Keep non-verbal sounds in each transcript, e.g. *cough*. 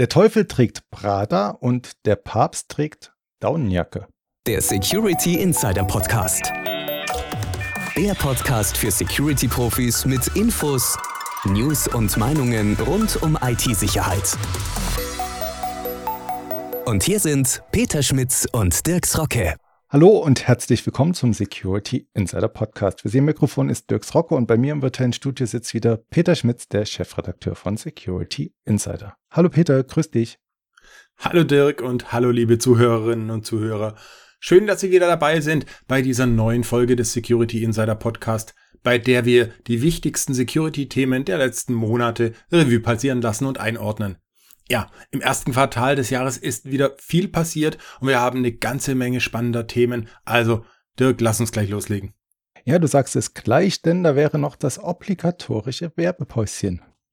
Der Teufel trägt Prada und der Papst trägt Daunenjacke. Der Security Insider Podcast. Der Podcast für Security-Profis mit Infos, News und Meinungen rund um IT-Sicherheit. Und hier sind Peter Schmitz und Dirks Rocke. Hallo und herzlich willkommen zum Security Insider Podcast. Für Sie im Mikrofon ist Dirks Rocke und bei mir im virtuellen Studio sitzt wieder Peter Schmitz, der Chefredakteur von Security Insider. Hallo Peter, grüß dich. Hallo Dirk und hallo liebe Zuhörerinnen und Zuhörer. Schön, dass Sie wieder dabei sind bei dieser neuen Folge des Security Insider Podcast, bei der wir die wichtigsten Security-Themen der letzten Monate Revue passieren lassen und einordnen. Ja, im ersten Quartal des Jahres ist wieder viel passiert und wir haben eine ganze Menge spannender Themen. Also, Dirk, lass uns gleich loslegen. Ja, du sagst es gleich, denn da wäre noch das obligatorische Werbepäuschen.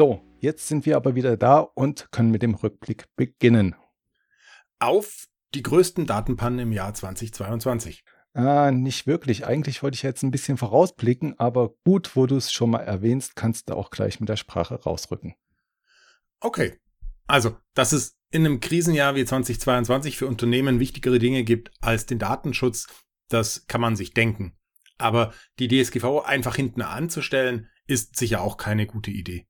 So, jetzt sind wir aber wieder da und können mit dem Rückblick beginnen. Auf die größten Datenpannen im Jahr 2022. Ah, nicht wirklich. Eigentlich wollte ich jetzt ein bisschen vorausblicken, aber gut, wo du es schon mal erwähnst, kannst du auch gleich mit der Sprache rausrücken. Okay. Also, dass es in einem Krisenjahr wie 2022 für Unternehmen wichtigere Dinge gibt als den Datenschutz, das kann man sich denken. Aber die DSGVO einfach hinten anzustellen, ist sicher auch keine gute Idee.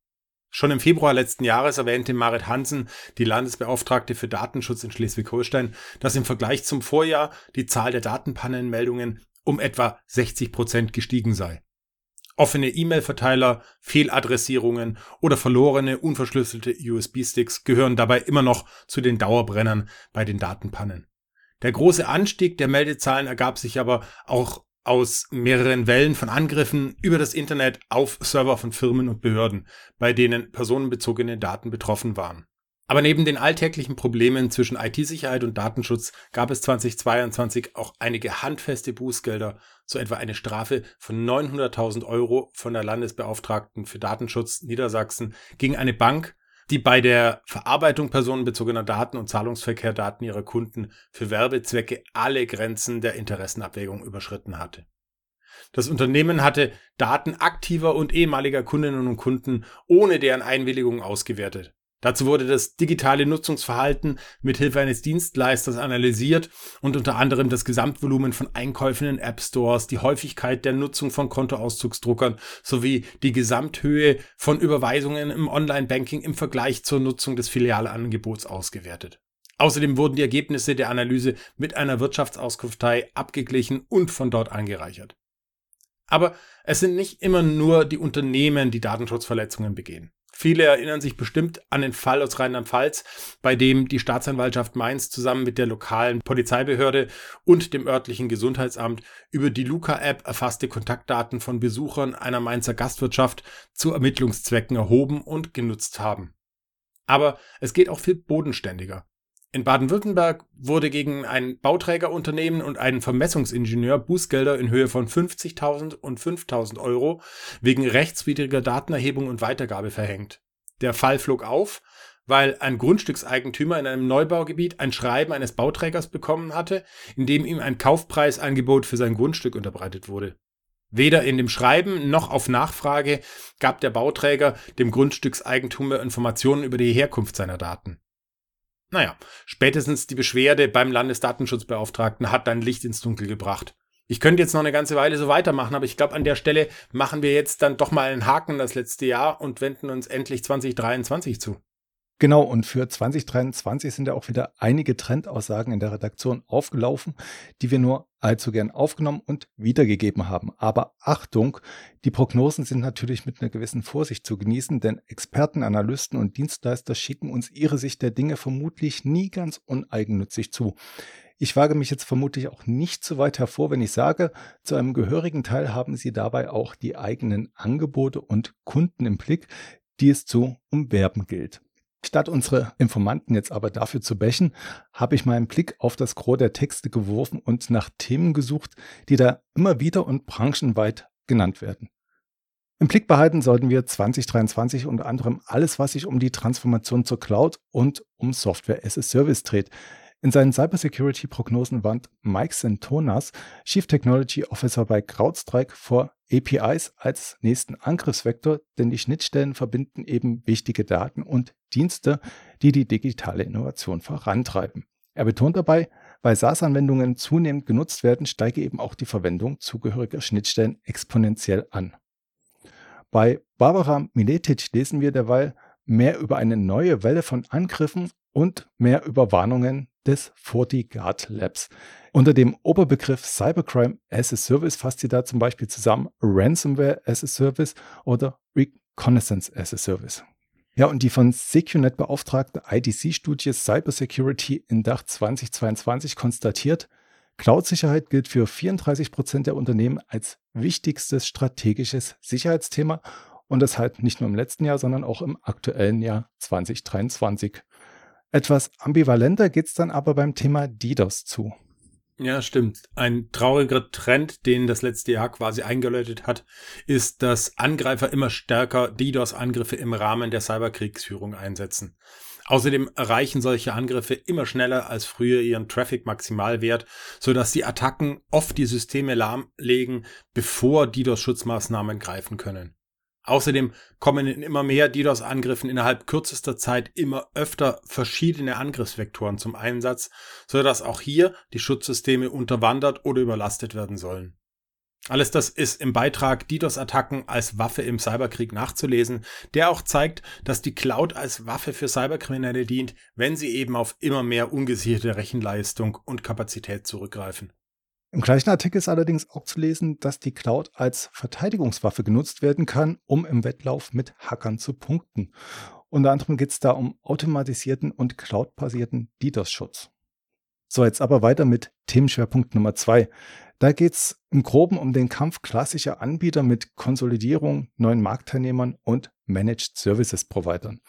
Schon im Februar letzten Jahres erwähnte Marit Hansen, die Landesbeauftragte für Datenschutz in Schleswig-Holstein, dass im Vergleich zum Vorjahr die Zahl der Datenpannenmeldungen um etwa 60 Prozent gestiegen sei. Offene E-Mail-Verteiler, Fehladressierungen oder verlorene, unverschlüsselte USB-Sticks gehören dabei immer noch zu den Dauerbrennern bei den Datenpannen. Der große Anstieg der Meldezahlen ergab sich aber auch aus mehreren Wellen von Angriffen über das Internet auf Server von Firmen und Behörden, bei denen personenbezogene Daten betroffen waren. Aber neben den alltäglichen Problemen zwischen IT-Sicherheit und Datenschutz gab es 2022 auch einige handfeste Bußgelder, so etwa eine Strafe von 900.000 Euro von der Landesbeauftragten für Datenschutz Niedersachsen gegen eine Bank, die bei der Verarbeitung personenbezogener Daten und Zahlungsverkehrdaten ihrer Kunden für Werbezwecke alle Grenzen der Interessenabwägung überschritten hatte. Das Unternehmen hatte Daten aktiver und ehemaliger Kundinnen und Kunden ohne deren Einwilligung ausgewertet. Dazu wurde das digitale Nutzungsverhalten mit Hilfe eines Dienstleisters analysiert und unter anderem das Gesamtvolumen von Einkäufen in App Stores, die Häufigkeit der Nutzung von Kontoauszugsdruckern sowie die Gesamthöhe von Überweisungen im Online-Banking im Vergleich zur Nutzung des Filialangebots ausgewertet. Außerdem wurden die Ergebnisse der Analyse mit einer Wirtschaftsauskunftei abgeglichen und von dort angereichert. Aber es sind nicht immer nur die Unternehmen, die Datenschutzverletzungen begehen. Viele erinnern sich bestimmt an den Fall aus Rheinland-Pfalz, bei dem die Staatsanwaltschaft Mainz zusammen mit der lokalen Polizeibehörde und dem örtlichen Gesundheitsamt über die Luca-App erfasste Kontaktdaten von Besuchern einer Mainzer Gastwirtschaft zu Ermittlungszwecken erhoben und genutzt haben. Aber es geht auch viel bodenständiger. In Baden-Württemberg wurde gegen ein Bauträgerunternehmen und einen Vermessungsingenieur Bußgelder in Höhe von 50.000 und 5.000 Euro wegen rechtswidriger Datenerhebung und Weitergabe verhängt. Der Fall flog auf, weil ein Grundstückseigentümer in einem Neubaugebiet ein Schreiben eines Bauträgers bekommen hatte, in dem ihm ein Kaufpreisangebot für sein Grundstück unterbreitet wurde. Weder in dem Schreiben noch auf Nachfrage gab der Bauträger dem Grundstückseigentümer Informationen über die Herkunft seiner Daten. Naja, spätestens die Beschwerde beim Landesdatenschutzbeauftragten hat dann Licht ins Dunkel gebracht. Ich könnte jetzt noch eine ganze Weile so weitermachen, aber ich glaube, an der Stelle machen wir jetzt dann doch mal einen Haken das letzte Jahr und wenden uns endlich 2023 zu. Genau, und für 2023 sind ja auch wieder einige Trendaussagen in der Redaktion aufgelaufen, die wir nur allzu gern aufgenommen und wiedergegeben haben. Aber Achtung, die Prognosen sind natürlich mit einer gewissen Vorsicht zu genießen, denn Experten, Analysten und Dienstleister schicken uns ihre Sicht der Dinge vermutlich nie ganz uneigennützig zu. Ich wage mich jetzt vermutlich auch nicht so weit hervor, wenn ich sage, zu einem gehörigen Teil haben sie dabei auch die eigenen Angebote und Kunden im Blick, die es zu umwerben gilt. Statt unsere Informanten jetzt aber dafür zu bächen, habe ich meinen Blick auf das Gros der Texte geworfen und nach Themen gesucht, die da immer wieder und branchenweit genannt werden. Im Blick behalten sollten wir 2023 unter anderem alles, was sich um die Transformation zur Cloud und um Software as a Service dreht. In seinen Cybersecurity-Prognosen warnt Mike Santonas, Chief Technology Officer bei CrowdStrike, vor APIs als nächsten Angriffsvektor, denn die Schnittstellen verbinden eben wichtige Daten und Dienste, die die digitale Innovation vorantreiben. Er betont dabei, weil SaaS-Anwendungen zunehmend genutzt werden, steige eben auch die Verwendung zugehöriger Schnittstellen exponentiell an. Bei Barbara Miletic lesen wir derweil mehr über eine neue Welle von Angriffen und mehr über Warnungen des FortiGuard Labs. Unter dem Oberbegriff Cybercrime as a Service fasst sie da zum Beispiel zusammen Ransomware as a Service oder Reconnaissance as a Service. Ja, und die von SecureNet beauftragte IDC-Studie Cybersecurity in Dach 2022 konstatiert, Cloud-Sicherheit gilt für 34 Prozent der Unternehmen als wichtigstes strategisches Sicherheitsthema und das halt nicht nur im letzten Jahr, sondern auch im aktuellen Jahr 2023. Etwas ambivalenter geht es dann aber beim Thema DDoS zu. Ja, stimmt. Ein trauriger Trend, den das letzte Jahr quasi eingeläutet hat, ist, dass Angreifer immer stärker DDoS-Angriffe im Rahmen der Cyberkriegsführung einsetzen. Außerdem erreichen solche Angriffe immer schneller als früher ihren Traffic-Maximalwert, sodass die Attacken oft die Systeme lahmlegen, bevor DDoS-Schutzmaßnahmen greifen können. Außerdem kommen in immer mehr DDoS-Angriffen innerhalb kürzester Zeit immer öfter verschiedene Angriffsvektoren zum Einsatz, sodass auch hier die Schutzsysteme unterwandert oder überlastet werden sollen. Alles das ist im Beitrag DDoS-Attacken als Waffe im Cyberkrieg nachzulesen, der auch zeigt, dass die Cloud als Waffe für Cyberkriminelle dient, wenn sie eben auf immer mehr ungesicherte Rechenleistung und Kapazität zurückgreifen. Im gleichen Artikel ist allerdings auch zu lesen, dass die Cloud als Verteidigungswaffe genutzt werden kann, um im Wettlauf mit Hackern zu punkten. Unter anderem geht es da um automatisierten und cloud-basierten DDoS-Schutz. So, jetzt aber weiter mit Themenschwerpunkt Nummer zwei. Da geht es im Groben um den Kampf klassischer Anbieter mit Konsolidierung, neuen Marktteilnehmern und Managed Services Providern.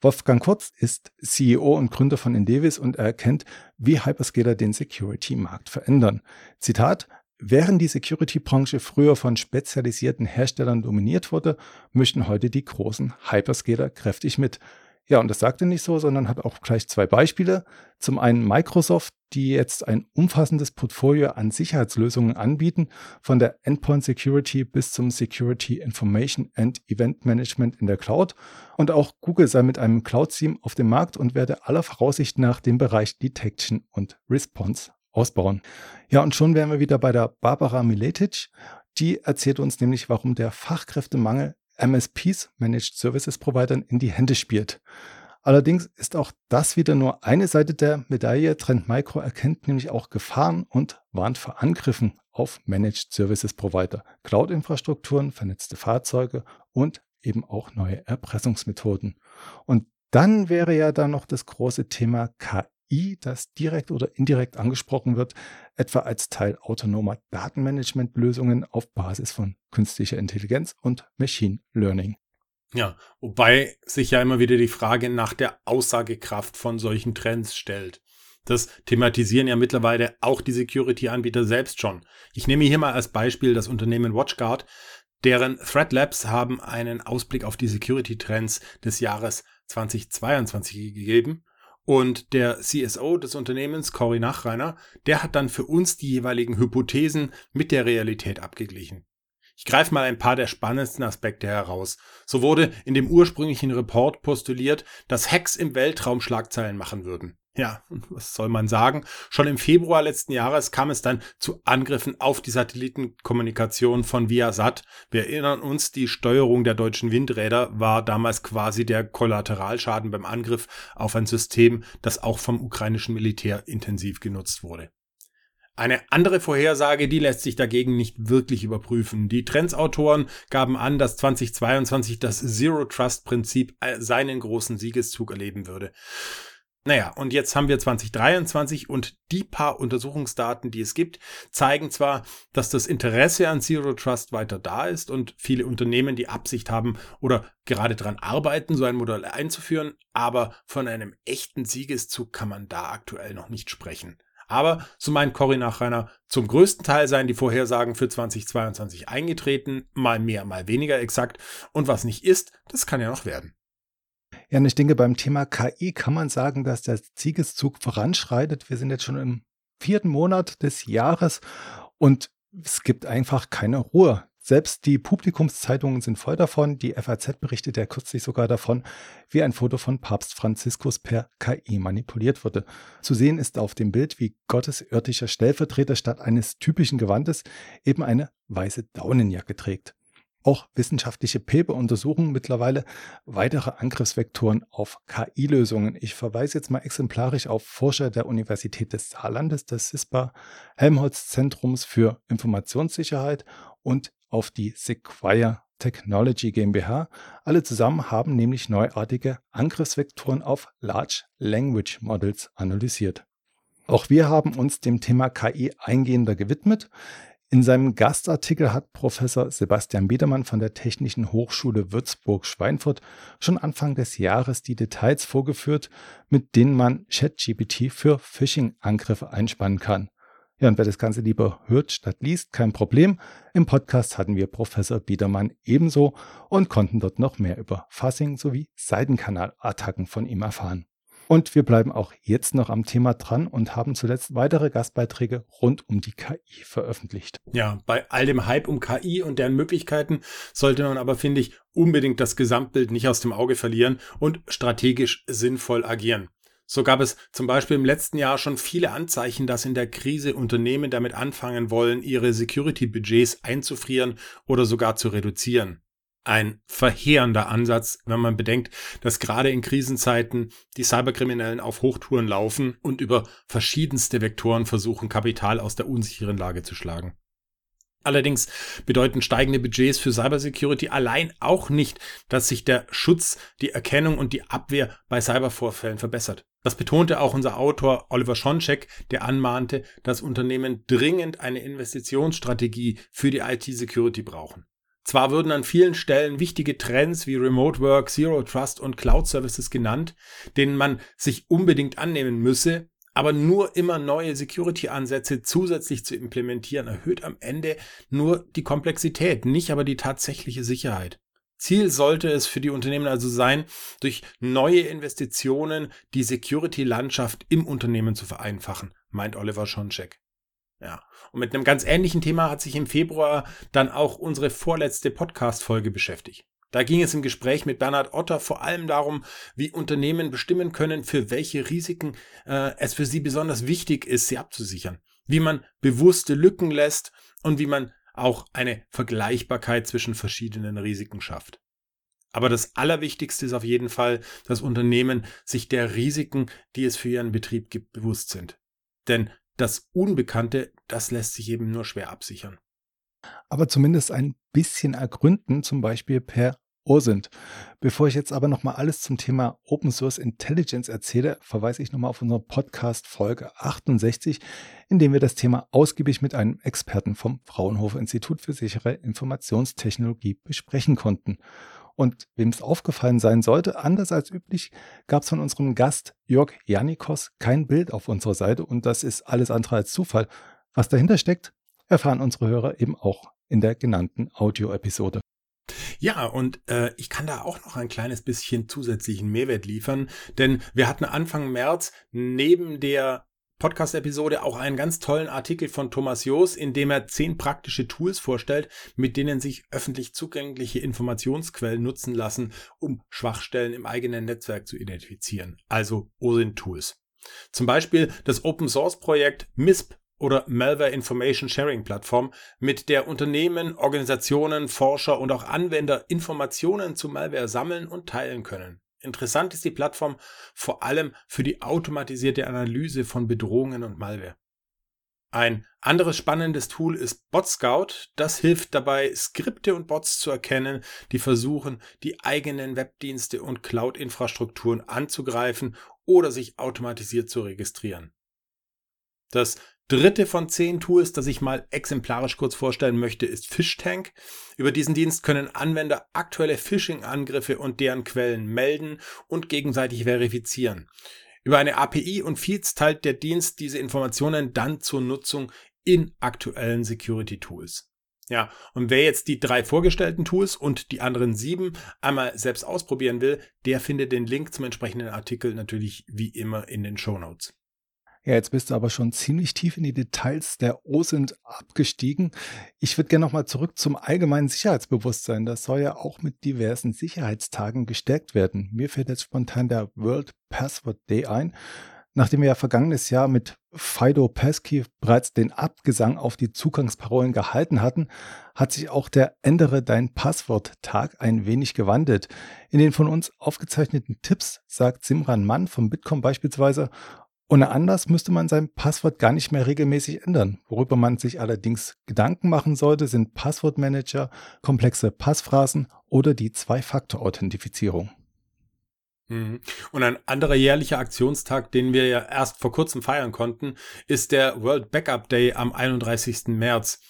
Wolfgang Kurz ist CEO und Gründer von Indevis und er erkennt, wie Hyperscaler den Security-Markt verändern. Zitat, Während die Security-Branche früher von spezialisierten Herstellern dominiert wurde, möchten heute die großen Hyperscaler kräftig mit. Ja, und das sagt er nicht so, sondern hat auch gleich zwei Beispiele. Zum einen Microsoft, die jetzt ein umfassendes Portfolio an Sicherheitslösungen anbieten, von der Endpoint Security bis zum Security Information and Event Management in der Cloud. Und auch Google sei mit einem Cloud-Team auf dem Markt und werde aller Voraussicht nach den Bereich Detection und Response ausbauen. Ja, und schon wären wir wieder bei der Barbara Miletic. Die erzählt uns nämlich, warum der Fachkräftemangel MSPs, Managed Services Providern, in die Hände spielt. Allerdings ist auch das wieder nur eine Seite der Medaille. Trend Micro erkennt nämlich auch Gefahren und warnt vor Angriffen auf Managed Services Provider, Cloud-Infrastrukturen, vernetzte Fahrzeuge und eben auch neue Erpressungsmethoden. Und dann wäre ja da noch das große Thema KI das direkt oder indirekt angesprochen wird, etwa als Teil autonomer Datenmanagementlösungen auf Basis von künstlicher Intelligenz und Machine Learning. Ja, wobei sich ja immer wieder die Frage nach der Aussagekraft von solchen Trends stellt. Das thematisieren ja mittlerweile auch die Security-Anbieter selbst schon. Ich nehme hier mal als Beispiel das Unternehmen WatchGuard, deren Threat Labs haben einen Ausblick auf die Security-Trends des Jahres 2022 gegeben und der CSO des Unternehmens, Cory Nachreiner, der hat dann für uns die jeweiligen Hypothesen mit der Realität abgeglichen. Ich greife mal ein paar der spannendsten Aspekte heraus. So wurde in dem ursprünglichen Report postuliert, dass Hacks im Weltraum Schlagzeilen machen würden. Ja, *laughs* was soll man sagen? Schon im Februar letzten Jahres kam es dann zu Angriffen auf die Satellitenkommunikation von Viasat. Wir erinnern uns, die Steuerung der deutschen Windräder war damals quasi der Kollateralschaden beim Angriff auf ein System, das auch vom ukrainischen Militär intensiv genutzt wurde. Eine andere Vorhersage, die lässt sich dagegen nicht wirklich überprüfen. Die Trendsautoren gaben an, dass 2022 das Zero Trust Prinzip seinen großen Siegeszug erleben würde. Naja, und jetzt haben wir 2023 und die paar Untersuchungsdaten, die es gibt, zeigen zwar, dass das Interesse an Zero Trust weiter da ist und viele Unternehmen die Absicht haben oder gerade daran arbeiten, so ein Modell einzuführen, aber von einem echten Siegeszug kann man da aktuell noch nicht sprechen. Aber, so meint Cory Nachreiner, zum größten Teil seien die Vorhersagen für 2022 eingetreten, mal mehr, mal weniger exakt. Und was nicht ist, das kann ja noch werden. Ja, und ich denke, beim Thema KI kann man sagen, dass der Siegeszug voranschreitet. Wir sind jetzt schon im vierten Monat des Jahres und es gibt einfach keine Ruhe. Selbst die Publikumszeitungen sind voll davon. Die FAZ berichtet ja kürzlich sogar davon, wie ein Foto von Papst Franziskus per KI manipuliert wurde. Zu sehen ist auf dem Bild, wie Gottes irdischer Stellvertreter statt eines typischen Gewandes eben eine weiße Daunenjacke trägt. Auch wissenschaftliche Paper untersuchen mittlerweile weitere Angriffsvektoren auf KI-Lösungen. Ich verweise jetzt mal exemplarisch auf Forscher der Universität des Saarlandes, des CISPA Helmholtz Zentrums für Informationssicherheit und auf die Sequire Technology GmbH. Alle zusammen haben nämlich neuartige Angriffsvektoren auf Large Language Models analysiert. Auch wir haben uns dem Thema KI eingehender gewidmet. In seinem Gastartikel hat Professor Sebastian Biedermann von der Technischen Hochschule Würzburg-Schweinfurt schon Anfang des Jahres die Details vorgeführt, mit denen man ChatGPT für Phishing-Angriffe einspannen kann. Ja, und wer das Ganze lieber hört statt liest, kein Problem. Im Podcast hatten wir Professor Biedermann ebenso und konnten dort noch mehr über Fuzzing sowie Seitenkanalattacken von ihm erfahren. Und wir bleiben auch jetzt noch am Thema dran und haben zuletzt weitere Gastbeiträge rund um die KI veröffentlicht. Ja, bei all dem Hype um KI und deren Möglichkeiten sollte man aber, finde ich, unbedingt das Gesamtbild nicht aus dem Auge verlieren und strategisch sinnvoll agieren. So gab es zum Beispiel im letzten Jahr schon viele Anzeichen, dass in der Krise Unternehmen damit anfangen wollen, ihre Security-Budgets einzufrieren oder sogar zu reduzieren ein verheerender Ansatz, wenn man bedenkt, dass gerade in Krisenzeiten die Cyberkriminellen auf Hochtouren laufen und über verschiedenste Vektoren versuchen, Kapital aus der unsicheren Lage zu schlagen. Allerdings bedeuten steigende Budgets für Cybersecurity allein auch nicht, dass sich der Schutz, die Erkennung und die Abwehr bei Cybervorfällen verbessert. Das betonte auch unser Autor Oliver Schoncheck, der anmahnte, dass Unternehmen dringend eine Investitionsstrategie für die IT-Security brauchen. Zwar würden an vielen Stellen wichtige Trends wie Remote Work, Zero Trust und Cloud Services genannt, denen man sich unbedingt annehmen müsse, aber nur immer neue Security-Ansätze zusätzlich zu implementieren, erhöht am Ende nur die Komplexität, nicht aber die tatsächliche Sicherheit. Ziel sollte es für die Unternehmen also sein, durch neue Investitionen die Security-Landschaft im Unternehmen zu vereinfachen, meint Oliver Schoncheck. Ja. Und mit einem ganz ähnlichen Thema hat sich im Februar dann auch unsere vorletzte Podcast-Folge beschäftigt. Da ging es im Gespräch mit Bernhard Otter vor allem darum, wie Unternehmen bestimmen können, für welche Risiken äh, es für sie besonders wichtig ist, sie abzusichern. Wie man bewusste Lücken lässt und wie man auch eine Vergleichbarkeit zwischen verschiedenen Risiken schafft. Aber das Allerwichtigste ist auf jeden Fall, dass Unternehmen sich der Risiken, die es für ihren Betrieb gibt, bewusst sind. Denn das Unbekannte, das lässt sich eben nur schwer absichern. Aber zumindest ein bisschen ergründen, zum Beispiel per OSINT. Bevor ich jetzt aber nochmal alles zum Thema Open Source Intelligence erzähle, verweise ich nochmal auf unsere Podcast Folge 68, in dem wir das Thema ausgiebig mit einem Experten vom Fraunhofer Institut für sichere Informationstechnologie besprechen konnten. Und wem es aufgefallen sein sollte, anders als üblich, gab es von unserem Gast Jörg Janikos kein Bild auf unserer Seite und das ist alles andere als Zufall. Was dahinter steckt, erfahren unsere Hörer eben auch in der genannten Audio-Episode. Ja, und äh, ich kann da auch noch ein kleines bisschen zusätzlichen Mehrwert liefern, denn wir hatten Anfang März neben der Podcast-Episode auch einen ganz tollen Artikel von Thomas Joos, in dem er zehn praktische Tools vorstellt, mit denen sich öffentlich zugängliche Informationsquellen nutzen lassen, um Schwachstellen im eigenen Netzwerk zu identifizieren, also OSINT-Tools. Zum Beispiel das Open-Source-Projekt MISP oder Malware Information Sharing Plattform, mit der Unternehmen, Organisationen, Forscher und auch Anwender Informationen zu Malware sammeln und teilen können. Interessant ist die Plattform vor allem für die automatisierte Analyse von Bedrohungen und Malware. Ein anderes spannendes Tool ist BotScout. Das hilft dabei, Skripte und Bots zu erkennen, die versuchen, die eigenen Webdienste und Cloud-Infrastrukturen anzugreifen oder sich automatisiert zu registrieren. Das dritte von zehn Tools, das ich mal exemplarisch kurz vorstellen möchte, ist Fishtank. Über diesen Dienst können Anwender aktuelle Phishing-Angriffe und deren Quellen melden und gegenseitig verifizieren. Über eine API und Feeds teilt der Dienst diese Informationen dann zur Nutzung in aktuellen Security Tools. Ja, und wer jetzt die drei vorgestellten Tools und die anderen sieben einmal selbst ausprobieren will, der findet den Link zum entsprechenden Artikel natürlich wie immer in den Show Notes. Ja, jetzt bist du aber schon ziemlich tief in die Details der OSINT abgestiegen. Ich würde gerne nochmal zurück zum allgemeinen Sicherheitsbewusstsein. Das soll ja auch mit diversen Sicherheitstagen gestärkt werden. Mir fällt jetzt spontan der World Password Day ein. Nachdem wir ja vergangenes Jahr mit Fido Passkey bereits den Abgesang auf die Zugangsparolen gehalten hatten, hat sich auch der Ändere dein Passwort-Tag ein wenig gewandelt. In den von uns aufgezeichneten Tipps sagt Simran Mann vom Bitkom beispielsweise, ohne anders müsste man sein Passwort gar nicht mehr regelmäßig ändern. Worüber man sich allerdings Gedanken machen sollte, sind Passwortmanager, komplexe Passphrasen oder die Zwei-Faktor-Authentifizierung. Mhm. Und ein anderer jährlicher Aktionstag, den wir ja erst vor kurzem feiern konnten, ist der World Backup Day am 31. März.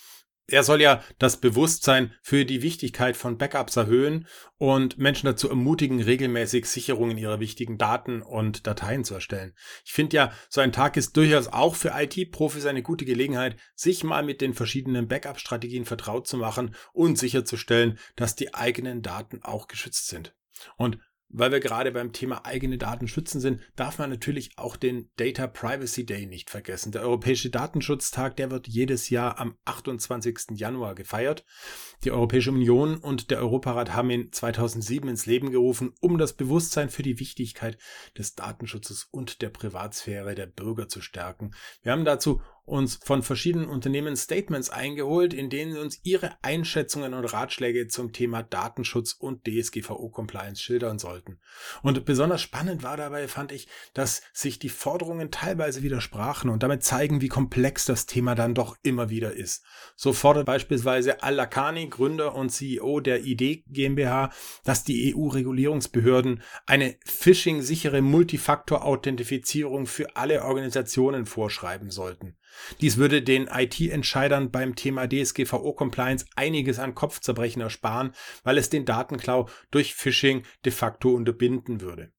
Er soll ja das Bewusstsein für die Wichtigkeit von Backups erhöhen und Menschen dazu ermutigen, regelmäßig Sicherungen ihrer wichtigen Daten und Dateien zu erstellen. Ich finde ja, so ein Tag ist durchaus auch für IT-Profis eine gute Gelegenheit, sich mal mit den verschiedenen Backup-Strategien vertraut zu machen und sicherzustellen, dass die eigenen Daten auch geschützt sind. Und weil wir gerade beim Thema eigene Daten schützen sind, darf man natürlich auch den Data Privacy Day nicht vergessen. Der Europäische Datenschutztag, der wird jedes Jahr am 28. Januar gefeiert. Die Europäische Union und der Europarat haben ihn 2007 ins Leben gerufen, um das Bewusstsein für die Wichtigkeit des Datenschutzes und der Privatsphäre der Bürger zu stärken. Wir haben dazu uns von verschiedenen Unternehmen Statements eingeholt, in denen sie uns ihre Einschätzungen und Ratschläge zum Thema Datenschutz und DSGVO-Compliance schildern sollten. Und besonders spannend war dabei, fand ich, dass sich die Forderungen teilweise widersprachen und damit zeigen, wie komplex das Thema dann doch immer wieder ist. So fordert beispielsweise Al-Lakani, Gründer und CEO der ID GmbH, dass die EU-Regulierungsbehörden eine phishing-sichere Multifaktor-Authentifizierung für alle Organisationen vorschreiben sollten. Dies würde den IT-Entscheidern beim Thema DSGVO-Compliance einiges an Kopfzerbrechen ersparen, weil es den Datenklau durch Phishing de facto unterbinden würde.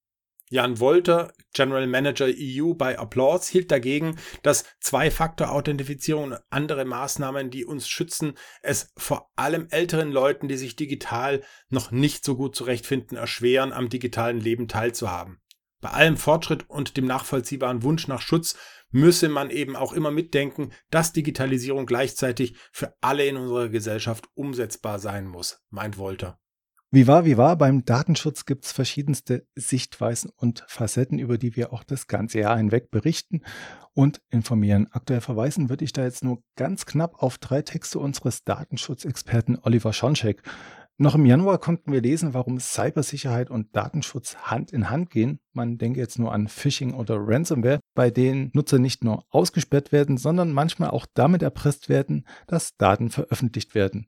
Jan Wolter, General Manager EU bei Applause, hielt dagegen, dass Zwei-Faktor-Authentifizierung und andere Maßnahmen, die uns schützen, es vor allem älteren Leuten, die sich digital noch nicht so gut zurechtfinden, erschweren, am digitalen Leben teilzuhaben. Bei allem Fortschritt und dem nachvollziehbaren Wunsch nach Schutz müsse man eben auch immer mitdenken, dass Digitalisierung gleichzeitig für alle in unserer Gesellschaft umsetzbar sein muss, meint Wolter. Wie war, wie war, beim Datenschutz gibt es verschiedenste Sichtweisen und Facetten, über die wir auch das ganze Jahr hinweg berichten und informieren. Aktuell verweisen würde ich da jetzt nur ganz knapp auf drei Texte unseres Datenschutzexperten Oliver Schoncheck. Noch im Januar konnten wir lesen, warum Cybersicherheit und Datenschutz Hand in Hand gehen. Man denke jetzt nur an Phishing oder Ransomware, bei denen Nutzer nicht nur ausgesperrt werden, sondern manchmal auch damit erpresst werden, dass Daten veröffentlicht werden.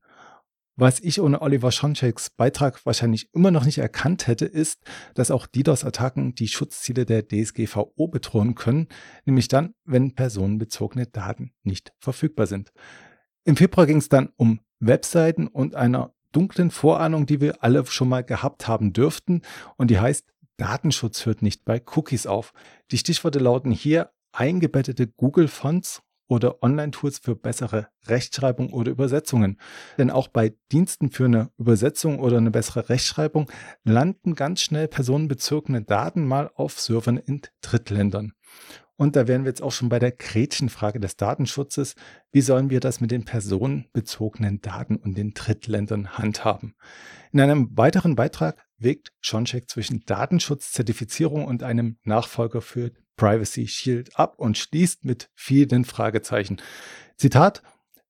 Was ich ohne Oliver Schoncheks Beitrag wahrscheinlich immer noch nicht erkannt hätte, ist, dass auch DDoS-Attacken die Schutzziele der DSGVO bedrohen können, nämlich dann, wenn personenbezogene Daten nicht verfügbar sind. Im Februar ging es dann um Webseiten und einer dunklen Vorahnung, die wir alle schon mal gehabt haben dürften. Und die heißt, Datenschutz hört nicht bei Cookies auf. Die Stichworte lauten hier eingebettete Google-Fonts oder Online-Tools für bessere Rechtschreibung oder Übersetzungen. Denn auch bei Diensten für eine Übersetzung oder eine bessere Rechtschreibung landen ganz schnell personenbezogene Daten mal auf Servern in Drittländern. Und da wären wir jetzt auch schon bei der Gretchenfrage des Datenschutzes. Wie sollen wir das mit den personenbezogenen Daten und den Drittländern handhaben? In einem weiteren Beitrag wägt Schoncheck zwischen Datenschutzzertifizierung und einem Nachfolger für Privacy Shield ab und schließt mit vielen Fragezeichen. Zitat,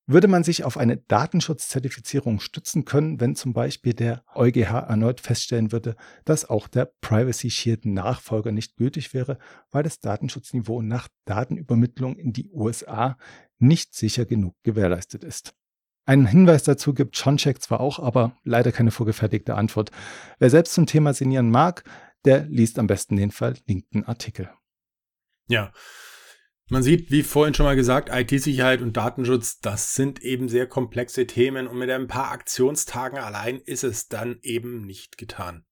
würde man sich auf eine Datenschutzzertifizierung stützen können, wenn zum Beispiel der EuGH erneut feststellen würde, dass auch der Privacy Shield Nachfolger nicht gültig wäre, weil das Datenschutzniveau nach Datenübermittlung in die USA nicht sicher genug gewährleistet ist. Einen Hinweis dazu gibt Schoncheck zwar auch, aber leider keine vorgefertigte Antwort. Wer selbst zum Thema sinnieren mag, der liest am besten den verlinkten Artikel. Ja, man sieht, wie vorhin schon mal gesagt, IT-Sicherheit und Datenschutz, das sind eben sehr komplexe Themen und mit ein paar Aktionstagen allein ist es dann eben nicht getan.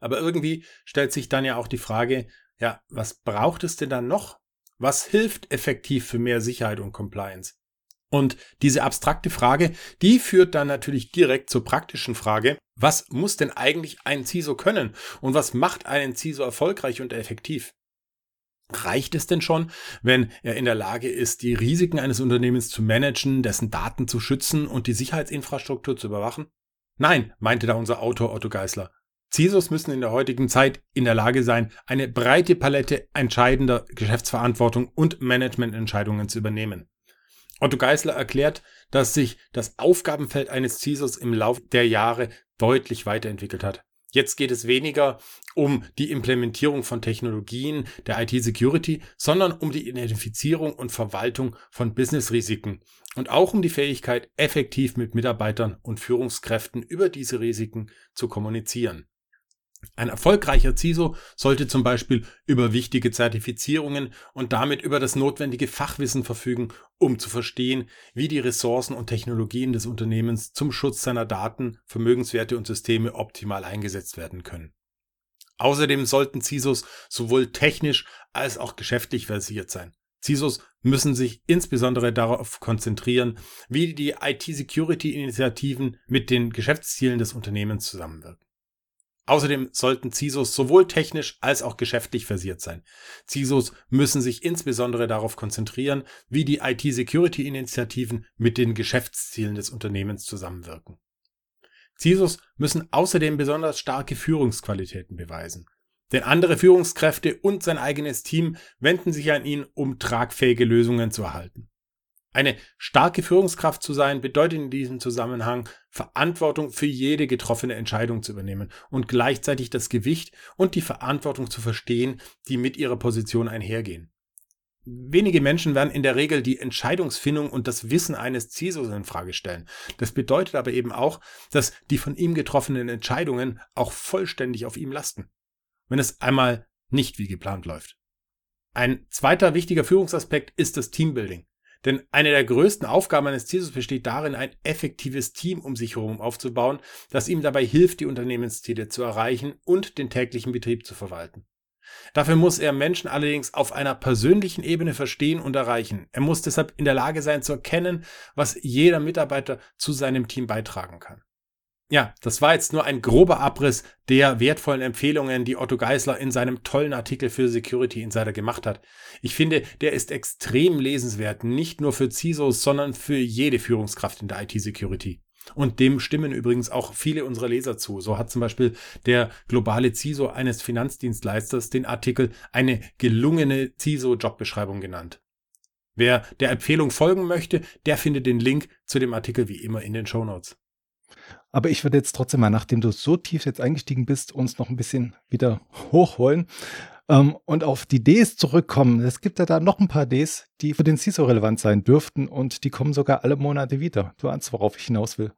Aber irgendwie stellt sich dann ja auch die Frage, ja, was braucht es denn dann noch? Was hilft effektiv für mehr Sicherheit und Compliance? Und diese abstrakte Frage, die führt dann natürlich direkt zur praktischen Frage, was muss denn eigentlich ein CISO können und was macht einen CISO erfolgreich und effektiv? Reicht es denn schon, wenn er in der Lage ist, die Risiken eines Unternehmens zu managen, dessen Daten zu schützen und die Sicherheitsinfrastruktur zu überwachen? Nein, meinte da unser Autor Otto Geisler. CISOs müssen in der heutigen Zeit in der Lage sein, eine breite Palette entscheidender Geschäftsverantwortung und Managemententscheidungen zu übernehmen. Otto Geisler erklärt, dass sich das Aufgabenfeld eines CISOs im Laufe der Jahre deutlich weiterentwickelt hat. Jetzt geht es weniger um die Implementierung von Technologien der IT-Security, sondern um die Identifizierung und Verwaltung von Business-Risiken und auch um die Fähigkeit, effektiv mit Mitarbeitern und Führungskräften über diese Risiken zu kommunizieren. Ein erfolgreicher CISO sollte zum Beispiel über wichtige Zertifizierungen und damit über das notwendige Fachwissen verfügen, um zu verstehen, wie die Ressourcen und Technologien des Unternehmens zum Schutz seiner Daten, Vermögenswerte und Systeme optimal eingesetzt werden können. Außerdem sollten CISOs sowohl technisch als auch geschäftlich versiert sein. CISOs müssen sich insbesondere darauf konzentrieren, wie die IT-Security-Initiativen mit den Geschäftszielen des Unternehmens zusammenwirken. Außerdem sollten CISOs sowohl technisch als auch geschäftlich versiert sein. CISOs müssen sich insbesondere darauf konzentrieren, wie die IT-Security-Initiativen mit den Geschäftszielen des Unternehmens zusammenwirken. CISOs müssen außerdem besonders starke Führungsqualitäten beweisen. Denn andere Führungskräfte und sein eigenes Team wenden sich an ihn, um tragfähige Lösungen zu erhalten. Eine starke Führungskraft zu sein bedeutet in diesem Zusammenhang Verantwortung für jede getroffene Entscheidung zu übernehmen und gleichzeitig das Gewicht und die Verantwortung zu verstehen, die mit ihrer Position einhergehen. Wenige Menschen werden in der Regel die Entscheidungsfindung und das Wissen eines CISOs in Frage stellen. Das bedeutet aber eben auch, dass die von ihm getroffenen Entscheidungen auch vollständig auf ihm lasten. Wenn es einmal nicht wie geplant läuft. Ein zweiter wichtiger Führungsaspekt ist das Teambuilding. Denn eine der größten Aufgaben eines CISOs besteht darin, ein effektives Team um sich herum aufzubauen, das ihm dabei hilft, die Unternehmensziele zu erreichen und den täglichen Betrieb zu verwalten. Dafür muss er Menschen allerdings auf einer persönlichen Ebene verstehen und erreichen. Er muss deshalb in der Lage sein zu erkennen, was jeder Mitarbeiter zu seinem Team beitragen kann. Ja, das war jetzt nur ein grober Abriss der wertvollen Empfehlungen, die Otto Geisler in seinem tollen Artikel für Security Insider gemacht hat. Ich finde, der ist extrem lesenswert, nicht nur für CISOs, sondern für jede Führungskraft in der IT-Security. Und dem stimmen übrigens auch viele unserer Leser zu. So hat zum Beispiel der globale CISO eines Finanzdienstleisters den Artikel eine gelungene CISO-Jobbeschreibung genannt. Wer der Empfehlung folgen möchte, der findet den Link zu dem Artikel wie immer in den Show Notes. Aber ich würde jetzt trotzdem mal, nachdem du so tief jetzt eingestiegen bist, uns noch ein bisschen wieder *laughs* hochholen ähm, und auf die Ds zurückkommen. Es gibt ja da noch ein paar Ds, die für den CISO relevant sein dürften und die kommen sogar alle Monate wieder. Du ahnst, worauf ich hinaus will.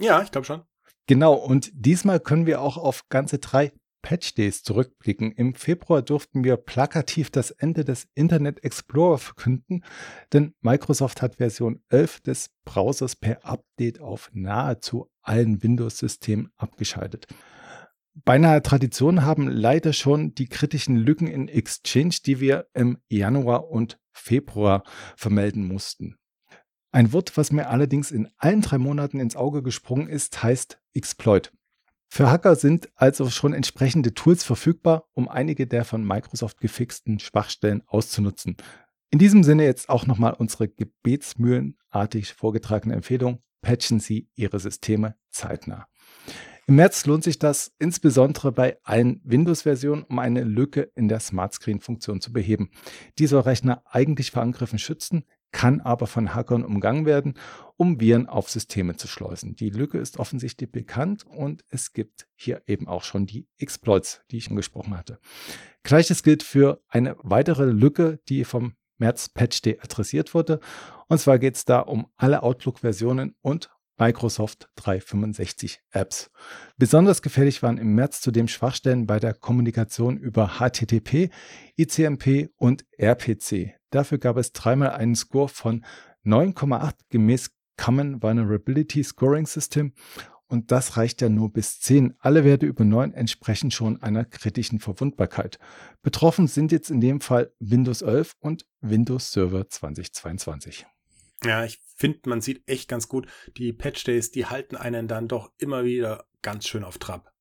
Ja, ich glaube schon. Genau, und diesmal können wir auch auf ganze drei Patch Days zurückblicken. Im Februar durften wir plakativ das Ende des Internet Explorer verkünden, denn Microsoft hat Version 11 des Browsers per Update auf nahezu allen Windows-Systemen abgeschaltet. Beinahe Tradition haben leider schon die kritischen Lücken in Exchange, die wir im Januar und Februar vermelden mussten. Ein Wort, was mir allerdings in allen drei Monaten ins Auge gesprungen ist, heißt Exploit. Für Hacker sind also schon entsprechende Tools verfügbar, um einige der von Microsoft gefixten Schwachstellen auszunutzen. In diesem Sinne jetzt auch nochmal unsere gebetsmühlenartig vorgetragene Empfehlung. Patchen Sie Ihre Systeme zeitnah. Im März lohnt sich das insbesondere bei allen Windows-Versionen, um eine Lücke in der Smart Screen-Funktion zu beheben. Die Rechner eigentlich vor Angriffen schützen, kann aber von Hackern umgangen werden, um Viren auf Systeme zu schleusen. Die Lücke ist offensichtlich bekannt und es gibt hier eben auch schon die Exploits, die ich angesprochen hatte. Gleiches gilt für eine weitere Lücke, die vom März Patch Day adressiert wurde. Und zwar geht es da um alle Outlook-Versionen und Microsoft 365 Apps. Besonders gefährlich waren im März zudem Schwachstellen bei der Kommunikation über HTTP, ICMP und RPC. Dafür gab es dreimal einen Score von 9,8 gemäß Common Vulnerability Scoring System und das reicht ja nur bis 10. Alle Werte über 9 entsprechen schon einer kritischen Verwundbarkeit. Betroffen sind jetzt in dem Fall Windows 11 und Windows Server 2022. Ja, ich finde, man sieht echt ganz gut, die Patch Days, die halten einen dann doch immer wieder ganz schön auf Trab.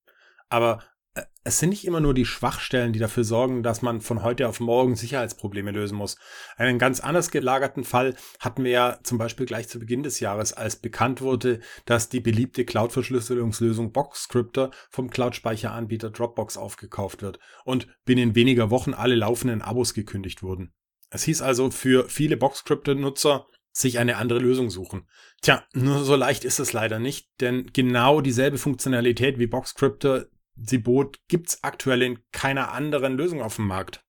Aber äh, es sind nicht immer nur die Schwachstellen, die dafür sorgen, dass man von heute auf morgen Sicherheitsprobleme lösen muss. Einen ganz anders gelagerten Fall hatten wir ja zum Beispiel gleich zu Beginn des Jahres, als bekannt wurde, dass die beliebte Cloud-Verschlüsselungslösung Boxscripter vom Cloud-Speicheranbieter Dropbox aufgekauft wird und binnen weniger Wochen alle laufenden Abos gekündigt wurden. Es hieß also für viele Boxscripter-Nutzer, sich eine andere Lösung suchen. Tja, nur so leicht ist es leider nicht, denn genau dieselbe Funktionalität wie Boxcryptor sie bot, gibt's aktuell in keiner anderen Lösung auf dem Markt.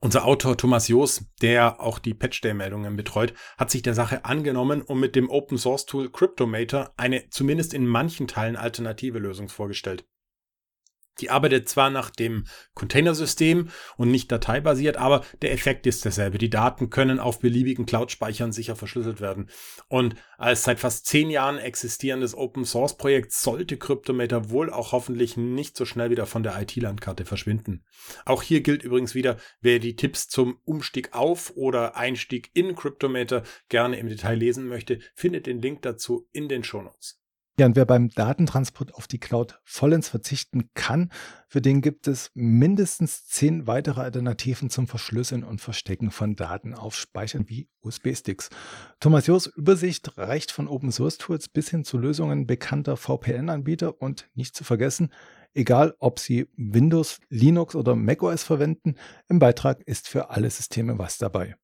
Unser Autor Thomas Joos, der auch die Patch-Day-Meldungen betreut, hat sich der Sache angenommen und mit dem Open-Source-Tool Cryptomator eine zumindest in manchen Teilen alternative Lösung vorgestellt. Die arbeitet zwar nach dem Containersystem und nicht dateibasiert, aber der Effekt ist derselbe. Die Daten können auf beliebigen Cloud-Speichern sicher verschlüsselt werden. Und als seit fast zehn Jahren existierendes Open-Source-Projekt sollte Cryptometer wohl auch hoffentlich nicht so schnell wieder von der IT-Landkarte verschwinden. Auch hier gilt übrigens wieder, wer die Tipps zum Umstieg auf oder Einstieg in Cryptometer gerne im Detail lesen möchte, findet den Link dazu in den Shownotes. Ja, und wer beim Datentransport auf die Cloud vollends verzichten kann, für den gibt es mindestens zehn weitere Alternativen zum Verschlüsseln und Verstecken von Daten auf Speichern wie USB-Sticks. Thomas Jos Übersicht reicht von Open Source Tools bis hin zu Lösungen bekannter VPN-Anbieter und nicht zu vergessen, egal ob Sie Windows, Linux oder macOS verwenden, im Beitrag ist für alle Systeme was dabei.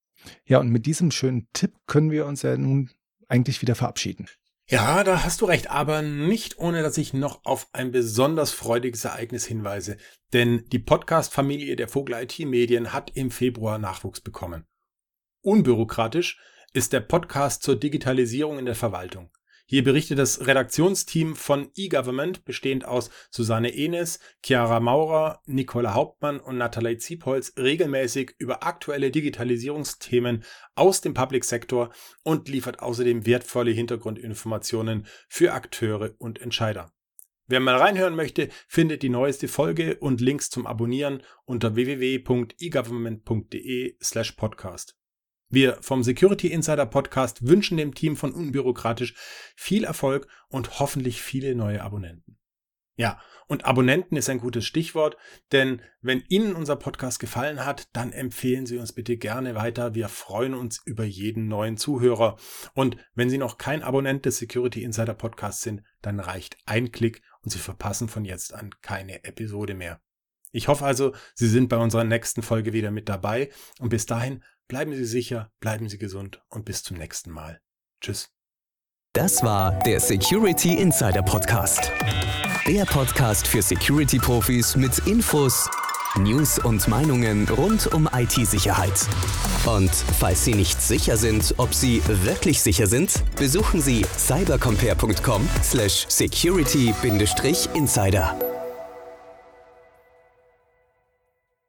Ja, und mit diesem schönen Tipp können wir uns ja nun eigentlich wieder verabschieden. Ja, da hast du recht, aber nicht ohne, dass ich noch auf ein besonders freudiges Ereignis hinweise. Denn die Podcast-Familie der Vogel IT Medien hat im Februar Nachwuchs bekommen. Unbürokratisch ist der Podcast zur Digitalisierung in der Verwaltung. Hier berichtet das Redaktionsteam von eGovernment, bestehend aus Susanne Enes, Chiara Maurer, Nicola Hauptmann und Nathalie Ziepholz, regelmäßig über aktuelle Digitalisierungsthemen aus dem Public Sector und liefert außerdem wertvolle Hintergrundinformationen für Akteure und Entscheider. Wer mal reinhören möchte, findet die neueste Folge und Links zum Abonnieren unter www.egovernment.de slash podcast. Wir vom Security Insider Podcast wünschen dem Team von Unbürokratisch viel Erfolg und hoffentlich viele neue Abonnenten. Ja, und Abonnenten ist ein gutes Stichwort, denn wenn Ihnen unser Podcast gefallen hat, dann empfehlen Sie uns bitte gerne weiter. Wir freuen uns über jeden neuen Zuhörer. Und wenn Sie noch kein Abonnent des Security Insider Podcasts sind, dann reicht ein Klick und Sie verpassen von jetzt an keine Episode mehr. Ich hoffe also, Sie sind bei unserer nächsten Folge wieder mit dabei und bis dahin Bleiben Sie sicher, bleiben Sie gesund und bis zum nächsten Mal. Tschüss. Das war der Security Insider Podcast. Der Podcast für Security-Profis mit Infos, News und Meinungen rund um IT-Sicherheit. Und falls Sie nicht sicher sind, ob Sie wirklich sicher sind, besuchen Sie cybercompare.com/security-insider.